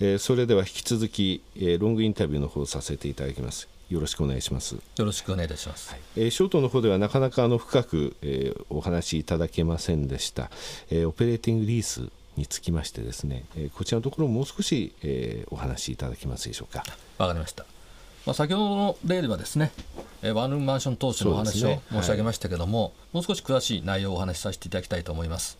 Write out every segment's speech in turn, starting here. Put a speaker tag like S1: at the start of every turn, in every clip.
S1: えー、それでは引き続き、えー、ロングインタビューの方させていただきます。よろしくお願いします。
S2: よろしくお願いいたします、はい、
S1: えー、ショートの方ではなかなかあの深く、えー、お話しいただけませんでした、えー、オペレーティングリースにつきましてですね、えー、こちらのところもう少し、えー、お話しいただけますでしょうか。
S2: わかりました。まあ、先ほどの例ではですね、えー、ワンルームマンション投資のお話を申し上げましたけども、ねはい、もう少し詳しい内容をお話しさせていただきたいと思います。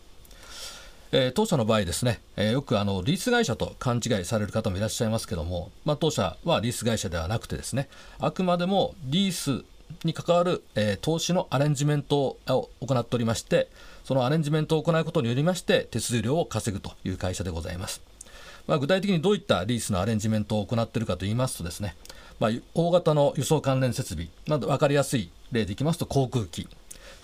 S2: えー、当社の場合ですね、えー、よくあのリース会社と勘違いされる方もいらっしゃいますけども、まあ、当社はリース会社ではなくてですねあくまでもリースに関わる、えー、投資のアレンジメントを行っておりましてそのアレンジメントを行うことによりまして手数料を稼ぐという会社でございます、まあ、具体的にどういったリースのアレンジメントを行っているかといいますとですね、まあ、大型の輸送関連設備、まあ、分かりやすい例でいきますと航空機。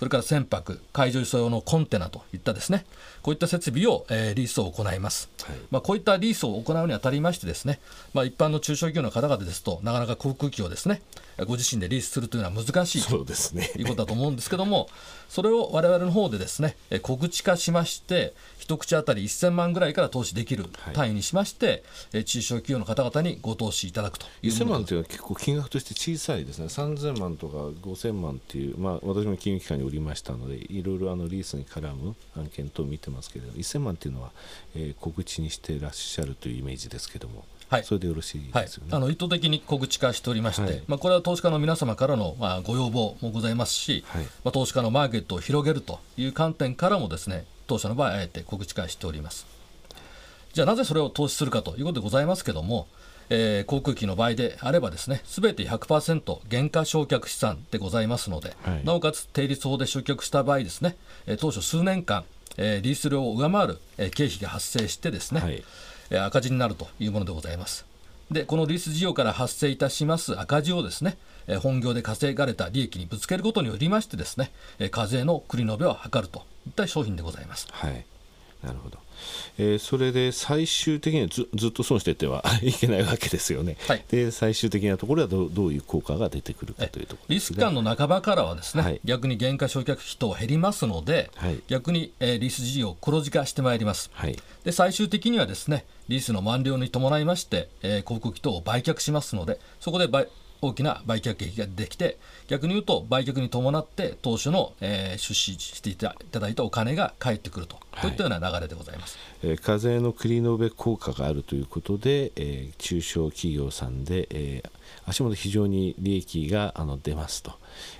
S2: それから船舶、海上輸送用のコンテナといったですね、こういった設備を、えー、リースを行います、はい、まあ、こういったリースを行うにあたりましてですね、まあ、一般の中小企業の方々ですと、なかなか航空機をですね、ご自身でリースするというのは難しいと、ね、いうことだと思うんですけども、それを我々の方でですね、告知化しまして、一口当たり1000万ぐらいから投資できる単位にしまして、はい、中小企業の方々にご投資いただくという
S1: 1000万というのは結構金額として小さいですね、3000万とか5000万っていう、まあ、私も金融機関におりましたので、いろいろあのリースに絡む案件等を見てますけれども、1000万っていうのは、えー、告知にしていらっしゃるというイメージですけども。はい、それでよろしいですよね、
S2: はい、あの意図的に告知化しておりまして、はい、まあ、これは投資家の皆様からの、まあ、ご要望もございますし、はい、まあ、投資家のマーケットを広げるという観点からもですね当社の場合あえて告知化しております。じゃあなぜそれを投資するかということでございますけども、えー、航空機の場合であればですね全て100%減価償却資産でございますので、はい、なおかつ定率法で償却した場合ですね、えー、当初数年間、えー、リース料を上回る、えー、経費が発生してですね、はい、えー、赤字になるというものでございます。でこのリース事業から発生いたします赤字をですね本業で稼がれた利益にぶつけることによりましてですね課税の繰り延べを図るといった商品でございます。
S1: はいなるほど、えー、それで最終的にはずずっと損していっては いけないわけですよね、はい、で最終的なところはどどういう効果が出てくるかというところ
S2: リスク感の半ばからはですね、はい、逆に減価償却費等減りますので、はい、逆に、えー、リース事業を黒字化してまいります、はい、で最終的にはですねリースの満了に伴いまして、えー、航空機等を売却しますのでそこで大きな売却益ができて逆に言うと売却に伴って当初の、えー、出資していただいたお金が返ってくると、はい、こういったような流れでございます、
S1: えー、課税の繰り延べ効果があるということで、えー、中小企業さんで、えー、足元非常に利益があの出ますと、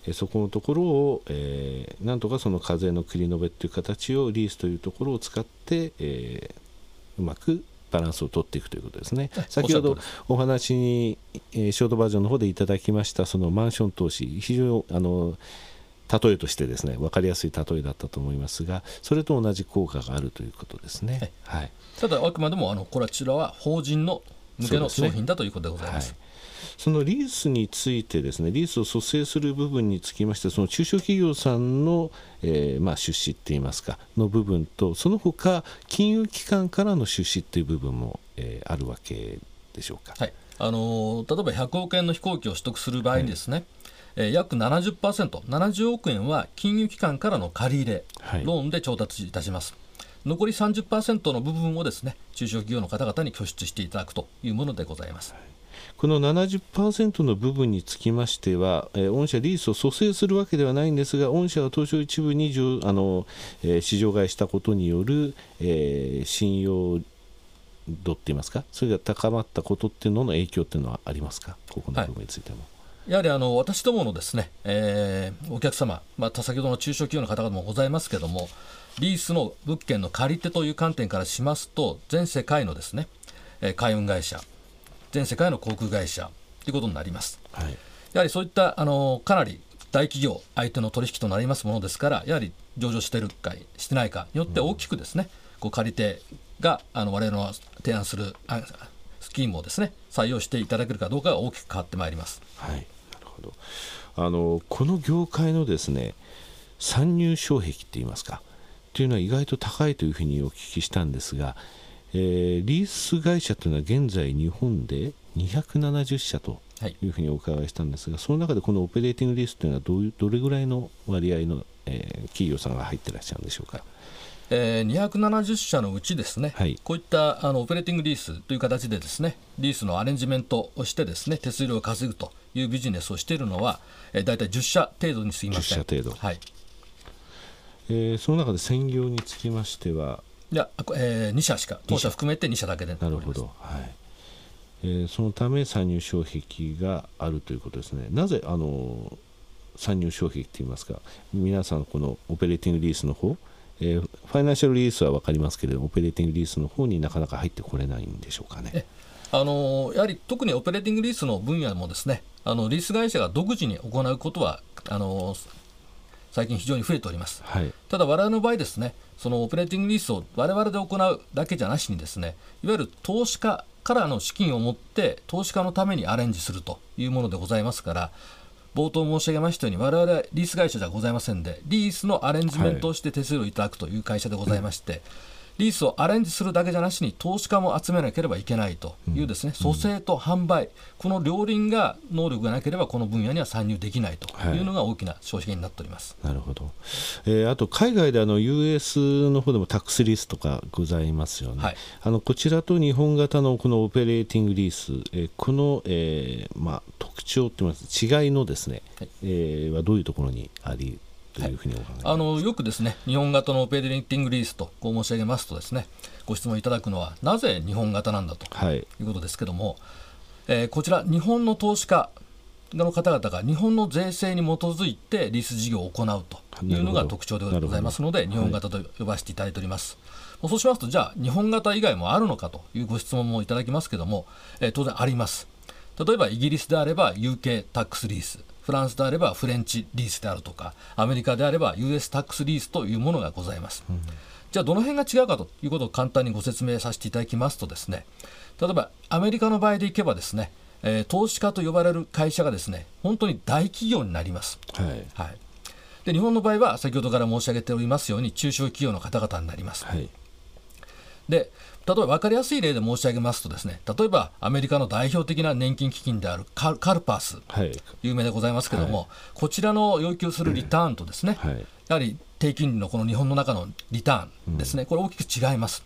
S1: えー、そこのところを、えー、なんとかその課税の繰り延べという形をリースというところを使って、えー、うまくバランスを取っていくということですね。先ほどお話に、えー、ショートバージョンの方でいただきましたそのマンション投資非常にあの例えとしてですね分かりやすい例えだったと思いますがそれと同じ効果があるということですね。はい、
S2: ただあくまでもあのこちらは法人の向けの商品だということでございます。
S1: そのリースについてですねリースを蘇生する部分につきましてその中小企業さんの、えー、まあ、出資っていいますかの部分とその他金融機関からの出資っていう部分も、えー、あるわけでしょうか？
S2: はいあの例えば100億円の飛行機を取得する場合にですね、はいえー、約70%、70億円は金融機関からの借り入れ、はい、ローンで調達いたします。残り30%の部分をですね中小企業の方々に拠出していただくというものでございます。はい
S1: この70%の部分につきましては、えー、御社リースを蘇生するわけではないんですが、御社は東証一部にあの、えー、市場買いしたことによる、えー、信用度って言いますか、それが高まったことっていうのの影響っていうのはありますか、ここの部分についても。はい。
S2: やはりあの私どものですね、えー、お客様、まあ、先ほどの中小企業の方々もございますけれども、リースの物件の借り手という観点からしますと、全世界のですね、えー、海運会社、全世界の航空会社ということになります。はい、やはりそういったあのかなり大企業相手の取引となりますものですから、やはり上場しているかしてないかによって大きくですね、うん、こう借り手があの我々の提案するスキームをですね採用していただけるかどうかが大きく変わってまいります。
S1: はい、なるほど。あのこの業界のですね参入障壁って言いますかというのは意外と高いというふうにお聞きしたんですが、えー、リース会社というのは現在日本で270社というふうにお伺いしたんですが、はい、その中でこのオペレーティングリースというのはどういうどれぐらいの割合の、えー、企業さんが入ってらっしゃるんでしょうか？
S2: えー、270社のうちですね、
S1: はい
S2: こういったあのオペレーティングリースという形でですねリースのアレンジメントをしてですね手数料を稼ぐというビジネスをしているのは、えー、大体10社程度に過ぎません。
S1: 10社程度
S2: はい。
S1: えーその中で専業につきましてはい
S2: や、えー、2社しか当社含めて2社だけで。
S1: なるほど、はい。えーそのため参入障壁があるということですね。なぜあの参入障壁といいますか。皆さんこのオペレーティングリースの方えーファイナンシャルリースは分かりますけれどもオペレーティングリースの方になかなか入ってこれないんでしょうかね。
S2: えあのやはり特にオペレーティングリースの分野もですねあのリース会社が独自に行うことはあの最近非常に増えております。
S1: はい
S2: ただ我々の場合ですねそのオペレーティングリースを我々で行うだけじゃなしにですねいわゆる投資家からの資金を持って投資家のためにアレンジするというものでございますから冒頭申し上げましたように我々はリース会社じゃございませんでリースのアレンジメントをして手数料をいただくという会社でございまして、リースをアレンジするだけじゃなしに投資家も集めなければいけないというですね、蘇生と販売この両輪が能力がなければこの分野には参入できないとい。うのが大きな消費源になっております。
S1: なるほど、えーあと海外であの US の方でもタックスリースとかございますよね、
S2: はい。
S1: あのこちらと日本型のこのオペレーティングリース、えーこの、えーまあ、特徴といいます違いのですね、
S2: はい。
S1: えーはどういうところにありとい。うふうにお考えですか
S2: あのよくですね日本型のオペレーティングリースとこう申し上げますとですねご質問いただくのはなぜ日本型なんだと
S1: はい。
S2: いうことですけども、えーこちら日本の投資家の方々が日本の税制に基づいてリース事業を行うというのが特徴でございますので日本型と呼ばせていただいております。そうしますとじゃあ日本型以外もあるのかというご質問もいただきますけども、えー当然あります。例えばイギリスであれば UK タックスリースフランスであればフレンチリースであるとかアメリカであれば US タックスリースというものがございます、じゃあどの辺が違うかということを簡単にご説明させていただきますとですね例えばアメリカの場合でいけばですね、えー投資家と呼ばれる会社がですね本当に大企業になります。
S1: はい。
S2: はい。で日本の場合は先ほどから申し上げておりますように中小企業の方々になります。
S1: はい
S2: で例えば分かりやすい例で申し上げますとですね例えばアメリカの代表的な年金基金であるカルカルパース
S1: はい。
S2: 有名でございますけれども、こちらの要求するリターンとですね、
S1: はい。
S2: やはり低金利のこの日本の中のリターンですね、これ大きく違います。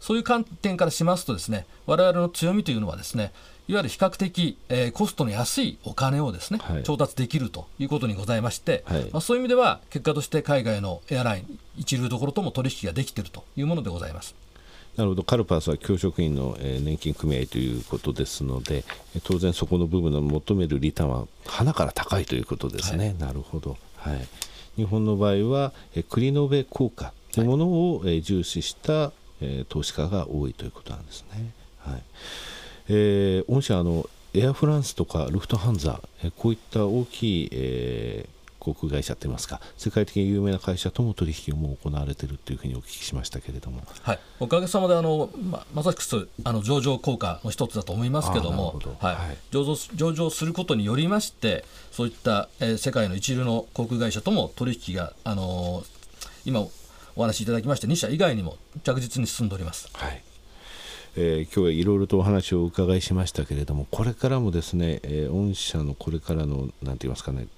S2: そういう観点からしますとですね、我々の強みというのはですね、いわゆる比較的、えーコストの安いお金をですね、
S1: はい。
S2: 調達できるということにございまして、
S1: はい。
S2: まあ、そういう意味では結果として海外のエアライン一流どころとも取引ができているというものでございます。
S1: なるほど。カルパスは教職員の、えー年金組合ということですのでえー当然そこの部分の求めるリターンは花から高いということですね、なるほど、はい、日本の場合は、えー繰り延べ効果というものを、えー重視した、えー投資家が多いということなんですね、はい。えー御社あのエアフランスとかルフトハンザ、えーこういった大きい、えー航空会社といいますか世界的に有名な会社とも取引をもう行われているというふうにお聞きしましたけれども。
S2: はい、おかげさまであのままさしくあの上場効果の一つだと思いますけどもはい。
S1: はい。
S2: 上場す上場することによりましてそういった、えー世界の一流の航空会社とも取引が、あのー今お話しいただきました2社以外にも着実に進んでおります。
S1: はい。えー今日はいろいろとお話をお伺いしましたけれどもこれからもですね、えー御社のこれからのなんて言いますかねあ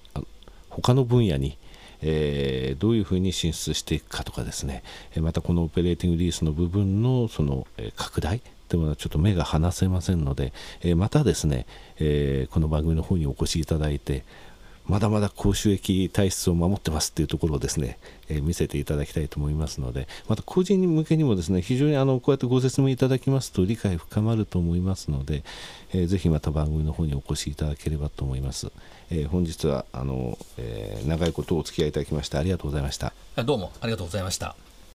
S1: 他の分野に、えーどういうふうに進出していくかとかですね。またこのオペレーティングリースの部分のその、えー拡大でもちょっと目が離せませんので、えまたですね、えこの番組の方にお越しいただいてまだまだ高収益体質を守ってますっていうところをですね、えー見せていただきたいと思いますのでまた個人向けにもですね非常にあのこうやってご説明いただきますと理解深まると思いますので、えーぜひまた番組の方にお越しいただければと思います、えー本日はあの、えー長いことお付き合いいただきましてありがとうございました
S2: どうもありがとうございました。